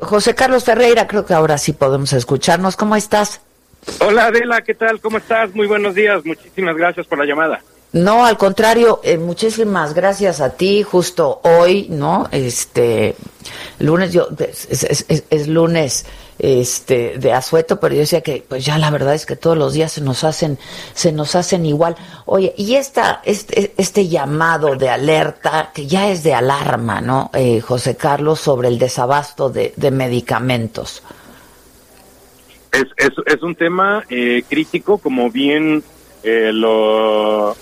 José Carlos Ferreira, creo que ahora sí podemos escucharnos. ¿Cómo estás? Hola Adela, ¿qué tal? ¿Cómo estás? Muy buenos días. Muchísimas gracias por la llamada. No, al contrario, eh, muchísimas gracias a ti. Justo hoy, ¿no? Este lunes, yo es, es- es- es lunes, este de asueto, pero yo decía que, pues ya la verdad es que todos los días se nos hacen, se nos hacen igual. Oye, y esta, este, este llamado de alerta que ya es de alarma, ¿no? Eh, José Carlos sobre el desabasto de, de medicamentos. Es, es, es un tema eh, crítico, como bien eh, lo,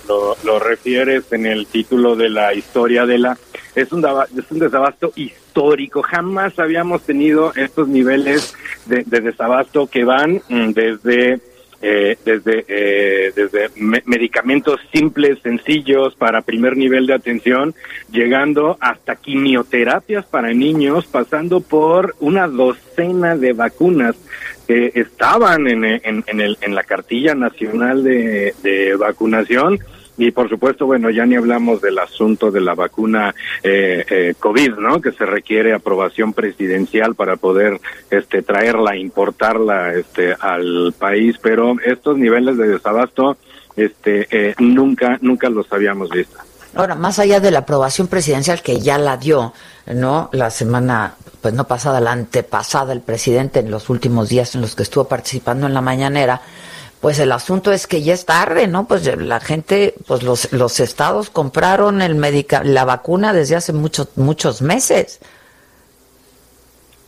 lo, refieres en el título de la historia de la... Es un, es un desabasto histórico. Jamás habíamos tenido estos niveles de, de desabasto que van mm, desde... eh, desde eh, desde me- medicamentos simples, sencillos para primer nivel de atención, llegando hasta quimioterapias para niños, pasando por una docena de vacunas que estaban en, en, en, el, en la cartilla nacional de, de vacunación. Y por supuesto, bueno, ya ni hablamos del asunto de la vacuna eh, eh, COVID, ¿no? Que se requiere aprobación presidencial para poder este, traerla, importarla este, al país. Pero estos niveles de desabasto este, eh, nunca, nunca los habíamos visto. Ahora, más allá de la aprobación presidencial que ya la dio, ¿no? La semana, pues no pasada, la antepasada, el presidente en los últimos días en los que estuvo participando en la mañanera, pues el asunto es que ya es tarde, ¿no? Pues la gente, pues los, los estados compraron el medica la vacuna desde hace muchos, muchos meses.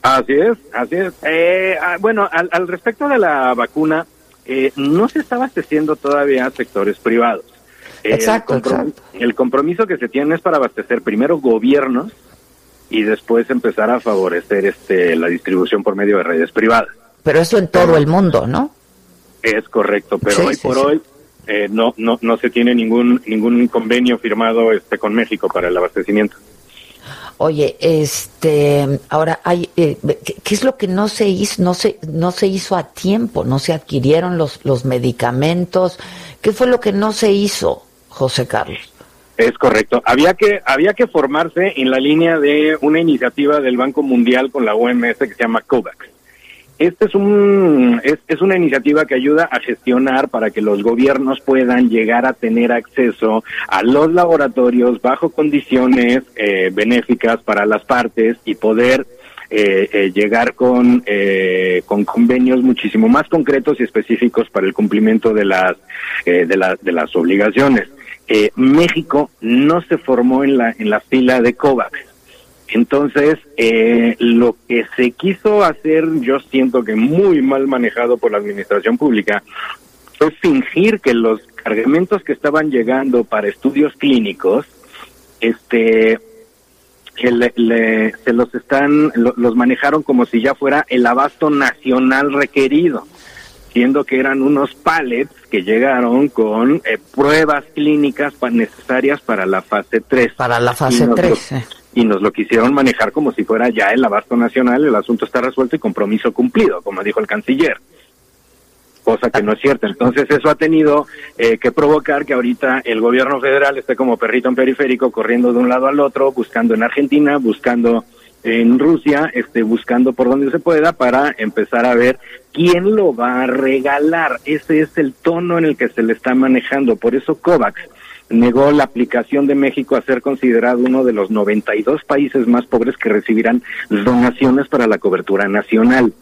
Así es, así es. Eh, ah, bueno, al, al respecto de la vacuna, eh, no se está abasteciendo todavía a sectores privados. Exacto, el, exacto. el compromiso que se tiene es para abastecer primero gobiernos y después empezar a favorecer este la distribución por medio de redes privadas. Pero eso en todo el mundo, ¿no? Es correcto, pero Sí, hoy sí, por sí. hoy eh, no no no se tiene ningún ningún convenio firmado este con México para el abastecimiento. Oye, este, ahora hay, eh, ¿qué, qué es lo que no se hizo, no se, no se hizo a tiempo? No se adquirieron los, los medicamentos. ¿Qué fue lo que no se hizo, José Carlos? Es correcto. Había que había que formarse en la línea de una iniciativa del Banco Mundial con la OMS que se llama COVAX. Este es un es, es una iniciativa que ayuda a gestionar para que los gobiernos puedan llegar a tener acceso a los laboratorios bajo condiciones eh, benéficas para las partes y poder eh, eh, llegar con, eh, con convenios muchísimo más concretos y específicos para el cumplimiento de las, eh, de, de las obligaciones. Eh, México no se formó en la, en la fila de COVAX. Entonces, eh, lo que se quiso hacer, yo siento que muy mal manejado por la administración pública, fue fingir que los cargamentos que estaban llegando para estudios clínicos, este, le- le- se los están, lo- los manejaron como si ya fuera el abasto nacional requerido, siendo que eran unos pallets que llegaron con eh, pruebas clínicas pa- necesarias para la fase 3. Para la fase Y nos lo- 3. eh. y nos lo quisieron manejar como si fuera ya el abasto nacional, el asunto está resuelto y compromiso cumplido, como dijo el canciller. Cosa que no es cierta. Entonces eso ha tenido eh, que provocar que ahorita el gobierno federal esté como perrito en periférico, corriendo de un lado al otro, buscando en Argentina, buscando en Rusia, este, buscando por donde se pueda para empezar a ver quién lo va a regalar. Ese es el tono en el que se le está manejando. Por eso COVAX negó la aplicación de México a ser considerado uno de los 92 países más pobres que recibirán donaciones para la cobertura nacional.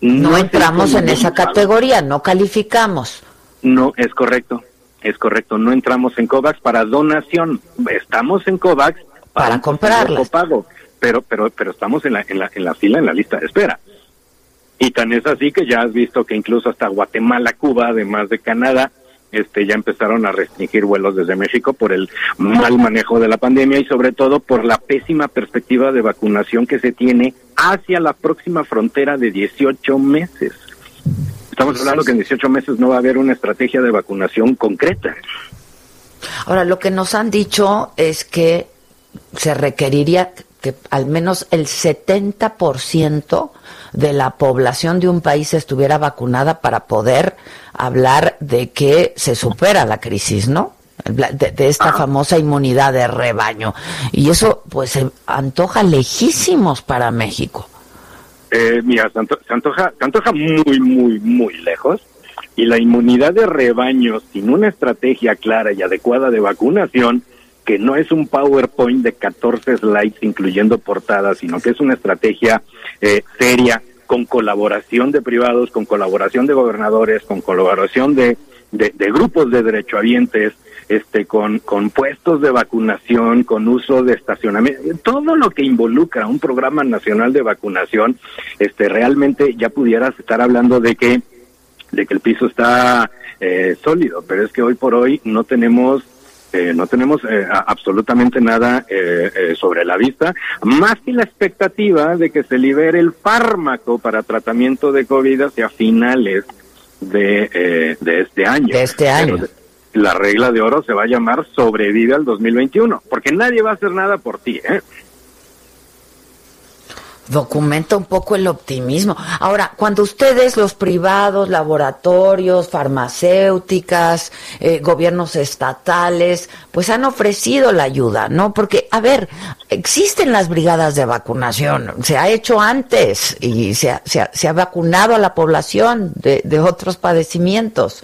No entramos en esa categoría, no calificamos. No, es correcto, es correcto. No entramos en COVAX para donación. Estamos en COVAX Para un comprarlas. Pero, pero, pero estamos en la, en la, en la fila, en la lista de espera. Y tan es así que ya has visto que incluso hasta Guatemala, Cuba, además de Canadá, este, ya empezaron a restringir vuelos desde México por el mal manejo de la pandemia y sobre todo por la pésima perspectiva de vacunación que se tiene hacia la próxima frontera de 18 meses. Estamos hablando que en 18 meses no va a haber una estrategia de vacunación concreta. Ahora, lo que nos han dicho es que se requeriría que al menos el 70% de la población de un país estuviera vacunada para poder hablar de que se supera la crisis, ¿no? De, esta famosa inmunidad de rebaño. Y eso, pues, se antoja lejísimos para México. Eh, mira, se, antoja, se antoja muy, muy, muy lejos. Y la inmunidad de rebaño, sin una estrategia clara y adecuada de vacunación, que no es un PowerPoint de 14 slides incluyendo portadas, sino que es una estrategia eh, seria con colaboración de privados, con colaboración de gobernadores, con colaboración de, de, grupos de derechohabientes, este, con, con puestos de vacunación, con uso de estacionamiento, todo lo que involucra un programa nacional de vacunación, este, realmente ya pudieras estar hablando de que, de que el piso está eh, sólido, pero es que hoy por hoy no tenemos eh, no tenemos eh, absolutamente nada eh, sobre la vista, más que la expectativa de que se libere el fármaco para tratamiento de COVID hacia finales de, de este año. De este año. la regla de oro se va a llamar sobrevive al 2021, porque nadie va a hacer nada por ti, ¿eh? Documenta un poco el optimismo. Ahora, cuando ustedes, los privados, laboratorios, farmacéuticas, eh, gobiernos estatales, pues han ofrecido la ayuda, ¿no? Porque, a ver, existen las brigadas de vacunación, se ha hecho antes y se ha, se ha, vacunado a la población de, de otros padecimientos.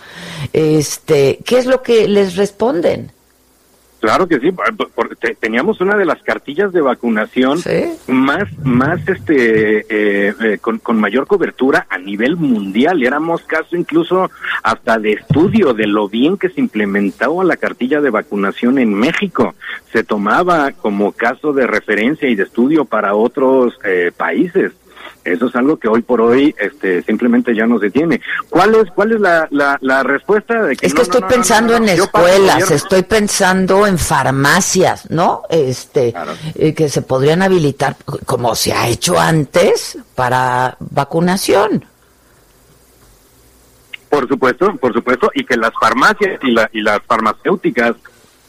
Este, ¿Qué es lo que les responden? Claro que sí, teníamos una de las cartillas de vacunación más, más este, eh, eh, con, con, mayor cobertura a nivel mundial. Éramos caso incluso hasta de estudio de lo bien que se implementaba la cartilla de vacunación en México. Se tomaba como caso de referencia y de estudio para otros eh, países. Eso es algo que hoy por hoy este, simplemente ya no se tiene. ¿Cuál es, cuál es la, la, respuesta? De que es que estoy pensando en escuelas, estoy pensando en farmacias, ¿no? Este, eh, que se podrían habilitar, como se ha hecho antes, para vacunación. Por supuesto, por supuesto, y que las farmacias y, la, y las farmacéuticas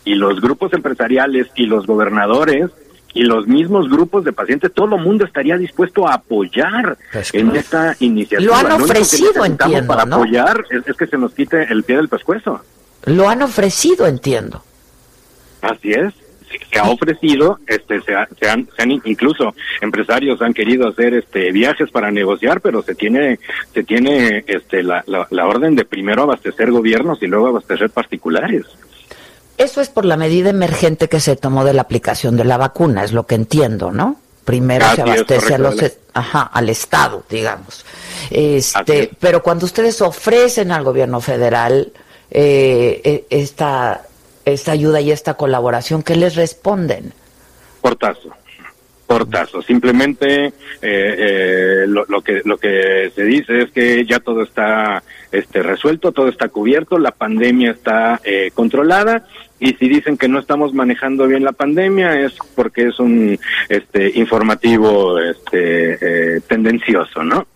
y los grupos empresariales y los gobernadores y los mismos grupos de pacientes, todo el mundo estaría dispuesto a apoyar pues en esta iniciativa. Lo han ofrecido, entiendo. Para apoyar es, que se nos quite el pie del pescuezo. Lo han ofrecido, entiendo. Así es. Se, ha ofrecido, este, se, se, han, incluso empresarios han querido hacer este viajes para negociar, pero se tiene, se tiene este la, la orden de primero abastecer gobiernos y luego abastecer particulares. Eso es por la medida emergente que se tomó de la aplicación de la vacuna, es lo que entiendo, ¿no? Primero se abastece a los, ajá, al Estado, digamos. Este, pero cuando ustedes ofrecen al gobierno federal eh, e, esta, esta ayuda y esta colaboración, ¿qué les responden? Portazo portazo. Simplemente eh, eh, lo, lo, que lo que se dice es que ya todo está este resuelto, todo está cubierto, la pandemia está eh, controlada y si dicen que no estamos manejando bien la pandemia es porque es un este informativo este eh, tendencioso, ¿no?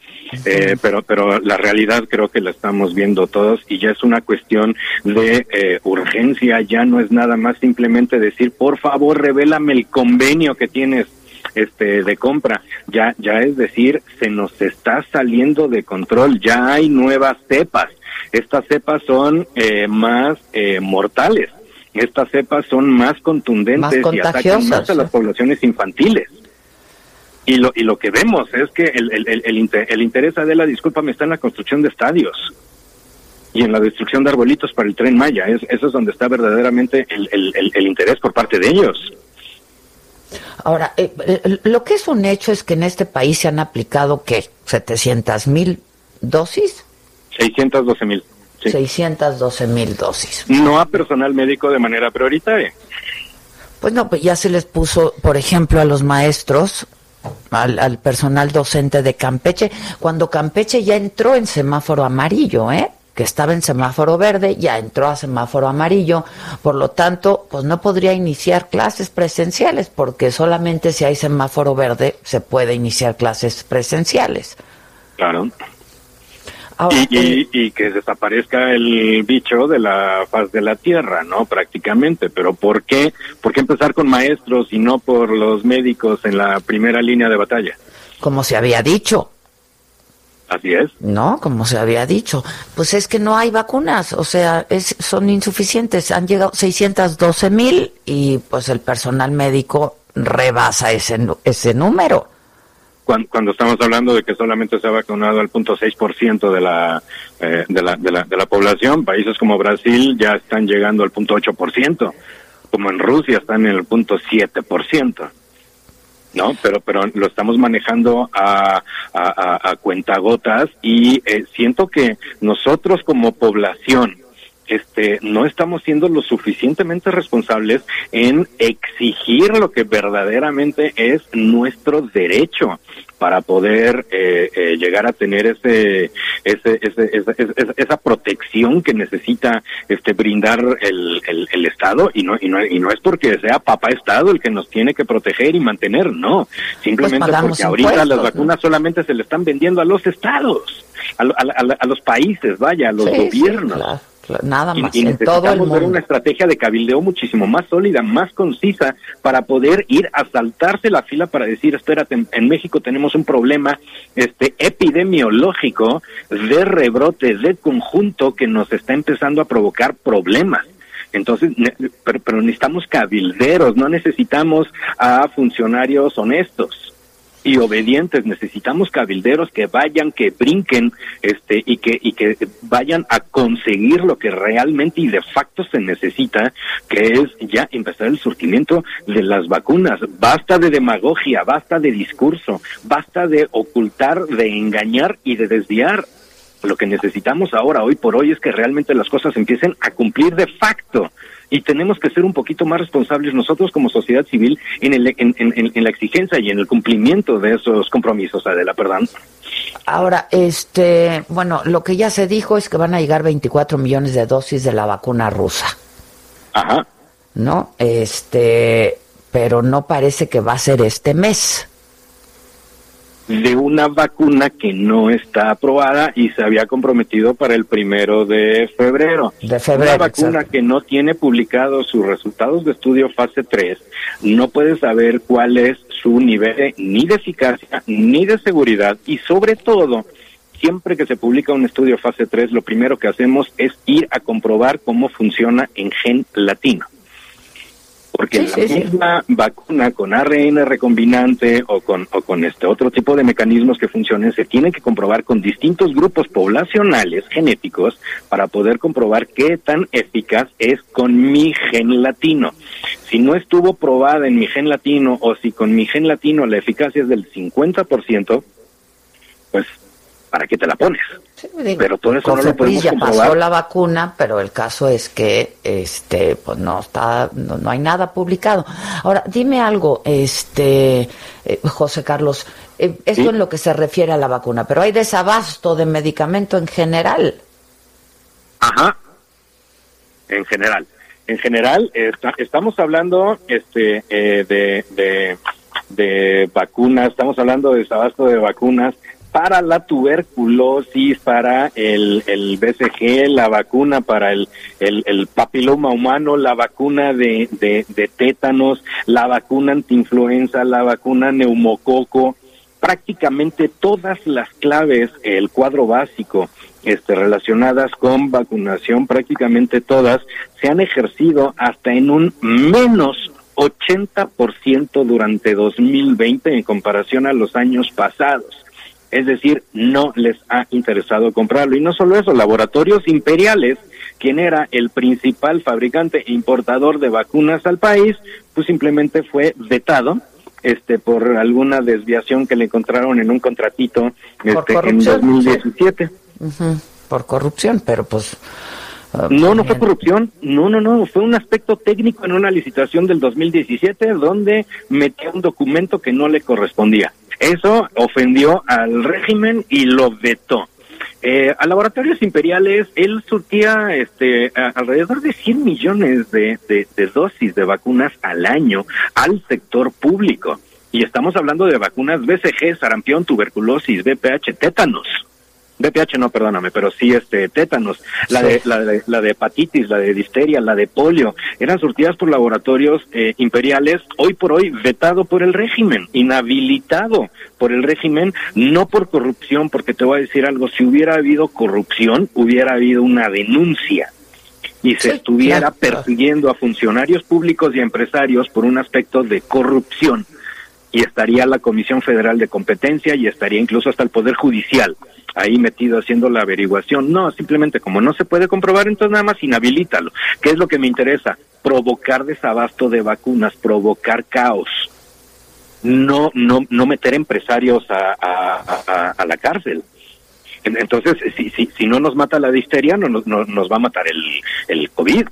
Eh, pero pero la realidad creo que la estamos viendo todos y ya es una cuestión de eh, urgencia ya no es nada más simplemente decir por favor revélame el convenio que tienes este de compra. Ya ya es decir se nos está saliendo de control. Ya hay nuevas cepas. Estas cepas son eh, más eh, mortales. Estas cepas son más contundentes y atacan más a las poblaciones infantiles. Y lo y lo que vemos es que el el, el, el, interés de la disculpa me está en la construcción de estadios y en la destrucción de arbolitos para el tren Maya. Es, eso es donde está verdaderamente el, el, el interés por parte de ellos. Ahora, eh, eh, lo que es un hecho es que en este país se han aplicado, ¿qué? ¿700 mil dosis? 612 mil. 612 mil dosis. No a personal médico de manera prioritaria. Pues no, pues ya se les puso, por ejemplo, a los maestros, al, al personal docente de Campeche, cuando Campeche ya entró en semáforo amarillo, ¿eh? Que estaba en semáforo verde, ya entró a semáforo amarillo, por lo tanto, pues no podría iniciar clases presenciales, porque solamente si hay semáforo verde se puede iniciar clases presenciales. Claro. y, y, que desaparezca el bicho de la faz de la tierra, ¿no? Prácticamente. Pero ¿por qué? ¿Por qué empezar con maestros y no por los médicos en la primera línea de batalla? Como se había dicho. Así es. No, como se había dicho. Pues es que no hay vacunas, o sea, es, son insuficientes. Han llegado 612 mil y pues el personal médico rebasa ese, ese número. Cuando, cuando, estamos hablando de que solamente se ha vacunado el 0.6% de, la, eh, de, la, de, la, de la población, países como Brasil ya están llegando al 0.8%, como en Rusia están en el 0.7%. ¿no? Pero, pero lo estamos manejando a, a, a cuentagotas y eh, siento que nosotros como población, este, no estamos siendo lo suficientemente responsables en exigir lo que verdaderamente es nuestro derecho para poder eh, eh, llegar a tener ese, ese, ese, esa protección que necesita este brindar el, el, Estado. Y no, y no y no es porque sea papá Estado el que nos tiene que proteger y mantener, no, simplemente pues porque ahorita las vacunas solamente se le están vendiendo a los estados, a, a, los países, vaya, a los gobiernos nada más. Y, necesitamos ver una estrategia de cabildeo muchísimo más sólida, más concisa, para poder ir a saltarse la fila para decir, espérate, en, México tenemos un problema este epidemiológico de rebrote de conjunto que nos está empezando a provocar problemas. Entonces, pero, pero necesitamos cabilderos, no necesitamos a funcionarios honestos y obedientes. Necesitamos cabilderos que vayan, que brinquen, este, y que, y que vayan a conseguir lo que realmente y de facto se necesita, que es ya empezar el surtimiento de las vacunas. Basta de demagogia, basta de discurso, basta de ocultar, de engañar y de desviar. Lo que necesitamos ahora, hoy por hoy, es que realmente las cosas empiecen a cumplir de facto y tenemos que ser un poquito más responsables nosotros como sociedad civil en, el, en, en, la exigencia y en el cumplimiento de esos compromisos, Adela, perdón. Ahora, este, bueno, lo que ya se dijo es que van a llegar 24 millones de dosis de la vacuna rusa. Ajá. ¿No? Este, pero no parece que va a ser este mes de una vacuna que no está aprobada y se había comprometido para el primero de febrero. De febrero. Una vacuna que no tiene publicados sus resultados de estudio fase 3, no puede saber cuál es su nivel ni de eficacia ni de seguridad y sobre todo siempre que se publica un estudio fase 3, lo primero que hacemos es ir a comprobar cómo funciona en gen latino porque la misma vacuna con ARN recombinante o con, o con este otro tipo de mecanismos que funcionen se tiene que comprobar con distintos grupos poblacionales genéticos para poder comprobar qué tan eficaz es con mi gen latino. Si no estuvo probada en mi gen latino o si con mi gen latino la eficacia es del 50%, pues ¿para qué te la pones? pero todo eso no lo podemos ya pasó la vacuna, pero el caso es que este pues no está no, hay nada publicado. Ahora, dime algo, este eh, José Carlos, eh, esto en lo que se refiere a la vacuna, pero hay desabasto de medicamento en general. Ajá. En general. En general estamos hablando este eh, de, de de vacunas, estamos hablando de desabasto de vacunas para la tuberculosis, para el, el BCG, la vacuna para el, el, papiloma humano, la vacuna de, de, de, tétanos, la vacuna antiinfluenza, la vacuna neumococo, prácticamente todas las claves, el cuadro básico este, relacionadas con vacunación, prácticamente todas, se han ejercido hasta en un menos 80% durante 2020 en comparación a los años pasados es decir, no les ha interesado comprarlo. Y no solo eso, Laboratorios Imperiales, quien era el principal fabricante e importador de vacunas al país, pues simplemente fue vetado este por alguna desviación que le encontraron en un contratito este, en 2017. Por corrupción, pero pues ah, no, no fue corrupción, no, no, no, fue un aspecto técnico en una licitación del 2017 donde metió un documento que no le correspondía. Eso ofendió al régimen y lo vetó. Eh, a laboratorios imperiales, él surtía este, alrededor de 100 millones de, de, dosis de vacunas al año al sector público. Y estamos hablando de vacunas BCG, sarampión, tuberculosis, BPH, tétanos. BPH no, perdóname, pero sí este tétanos, la de la de la de hepatitis, la de disteria, la de polio, eran surtidas por laboratorios eh, imperiales, hoy por hoy vetado por el régimen, inhabilitado por el régimen, no por corrupción, porque te voy a decir algo, si hubiera habido corrupción, hubiera habido una denuncia y se estuviera persiguiendo a funcionarios públicos y empresarios por un aspecto de corrupción y estaría la Comisión Federal de Competencia y estaría incluso hasta el Poder Judicial ahí metido haciendo la averiguación. No, simplemente como no se puede comprobar, entonces nada más inhabilítalo. ¿Qué es lo que me interesa? Provocar desabasto de vacunas, provocar caos. No, no, no meter empresarios a, la cárcel. Entonces, si, si, si no nos mata la disteria, no, no, nos va a matar el, el COVID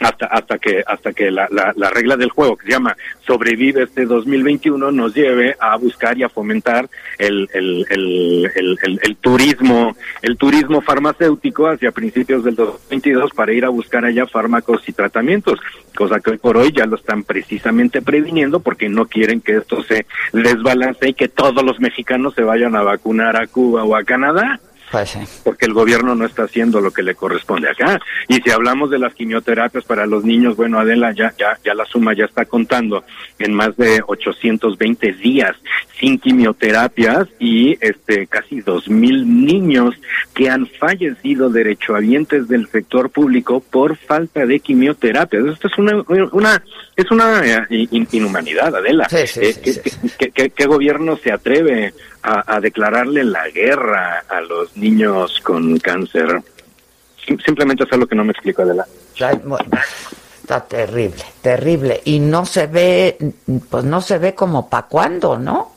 hasta hasta que hasta que la, la, regla del juego que se llama sobrevive este 2021 nos lleve a buscar y a fomentar el, el, el, el, turismo el turismo farmacéutico hacia principios del 2022 para ir a buscar allá fármacos y tratamientos cosa que hoy por hoy ya lo están precisamente previniendo porque no quieren que esto se desbalance y que todos los mexicanos se vayan a vacunar a Cuba o a Canadá pues porque el gobierno no está haciendo lo que le corresponde acá. Y si hablamos de las quimioterapias para los niños, bueno, Adela, ya, ya, ya la suma ya está contando en más de 820 días sin quimioterapias y este casi dos mil niños que han fallecido derechohabientes del sector público por falta de quimioterapias. Esto es una, una es una eh, inhumanidad, Adela. Eh, ¿qué, gobierno se atreve a, declararle la guerra a los niños con cáncer? Simplemente es algo que no me explico, Adela. Está terrible, terrible. Y no se ve, pues no se ve como para cuándo, ¿no?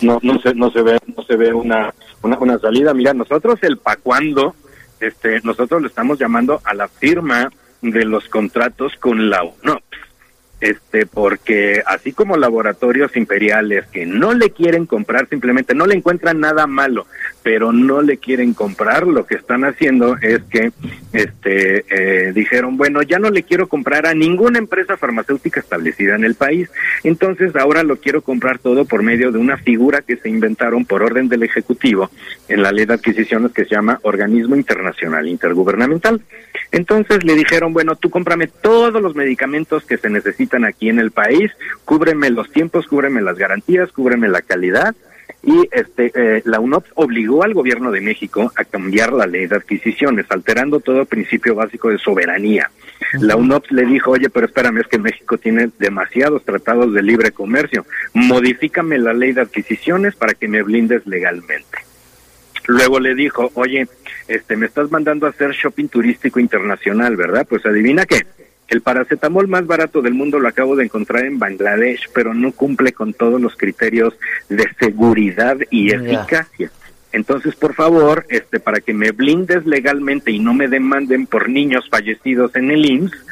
No, no, se, no se ve, no se ve una, una, una salida. Mira, nosotros el pa' cuándo, este, nosotros le estamos llamando a la firma de los contratos con la UNOPS. Este, porque así como laboratorios imperiales que no le quieren comprar, simplemente no le encuentran nada malo, pero no le quieren comprar, lo que están haciendo es que este, eh, dijeron, bueno, ya no le quiero comprar a ninguna empresa farmacéutica establecida en el país, entonces ahora lo quiero comprar todo por medio de una figura que se inventaron por orden del Ejecutivo en la ley de adquisiciones que se llama Organismo Internacional Intergubernamental. Entonces le dijeron, bueno, tú cómprame todos los medicamentos que se necesitan aquí en el país, cúbreme los tiempos, cúbreme las garantías, cúbreme la calidad. Y este, eh, la UNOPS obligó al gobierno de México a cambiar la ley de adquisiciones, alterando todo principio básico de soberanía. La UNOPS le dijo, oye, pero espérame, es que México tiene demasiados tratados de libre comercio, modifícame la ley de adquisiciones para que me blindes legalmente. Luego le dijo, oye, este, me estás mandando a hacer shopping turístico internacional, ¿verdad? Pues adivina qué. El paracetamol más barato del mundo lo acabo de encontrar en Bangladesh, pero no cumple con todos los criterios de seguridad y eficacia. Entonces, por favor, este, para que me blindes legalmente y no me demanden por niños fallecidos en el IMSS,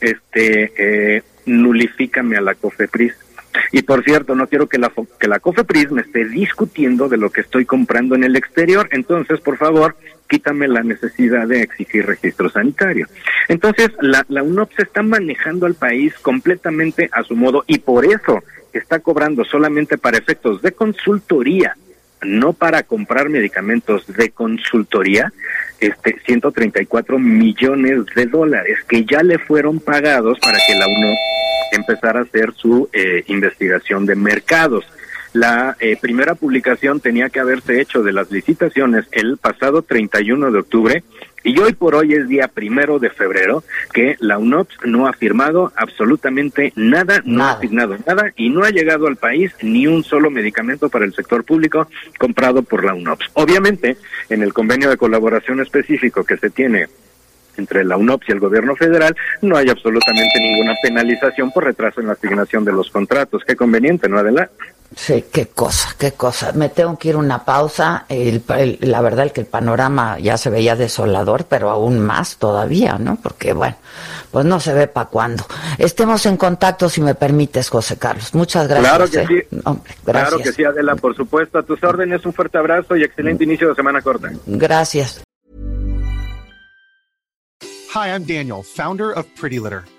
este, eh, nulifícame a la COFEPRIS y por cierto, no quiero que la, que la COFEPRIS me esté discutiendo de lo que estoy comprando en el exterior. Entonces, por favor, quítame la necesidad de exigir registro sanitario. Entonces, la, la UNOP se está manejando al país completamente a su modo y por eso está cobrando solamente para efectos de consultoría, no para comprar medicamentos de consultoría, este 134 millones de dólares que ya le fueron pagados para que la UNOP empezar a hacer su eh, investigación de mercados. La eh, primera publicación tenía que haberse hecho de las licitaciones el pasado 31 de octubre y hoy por hoy es día primero de febrero que la UNOPS no ha firmado absolutamente nada, no ha asignado nada y no ha llegado al país ni un solo medicamento para el sector público comprado por la UNOPS. Obviamente, en el convenio de colaboración específico que se tiene entre la UNOPS y el gobierno federal, no hay absolutamente ninguna penalización por retraso en la asignación de los contratos. Qué conveniente, ¿no, Adela? Sí, qué cosa, qué cosa. Me tengo que ir una pausa. El, la verdad es que el panorama ya se veía desolador, pero aún más todavía, ¿no? Porque, bueno, pues no se ve para cuándo. Estemos en contacto, si me permites, José Carlos. Muchas gracias. Claro que ¿eh? sí. gracias. Claro que sí, Adela, por supuesto. A tus órdenes, un fuerte abrazo y excelente inicio de semana corta. Gracias. Hi, I'm Daniel, founder of Pretty Litter.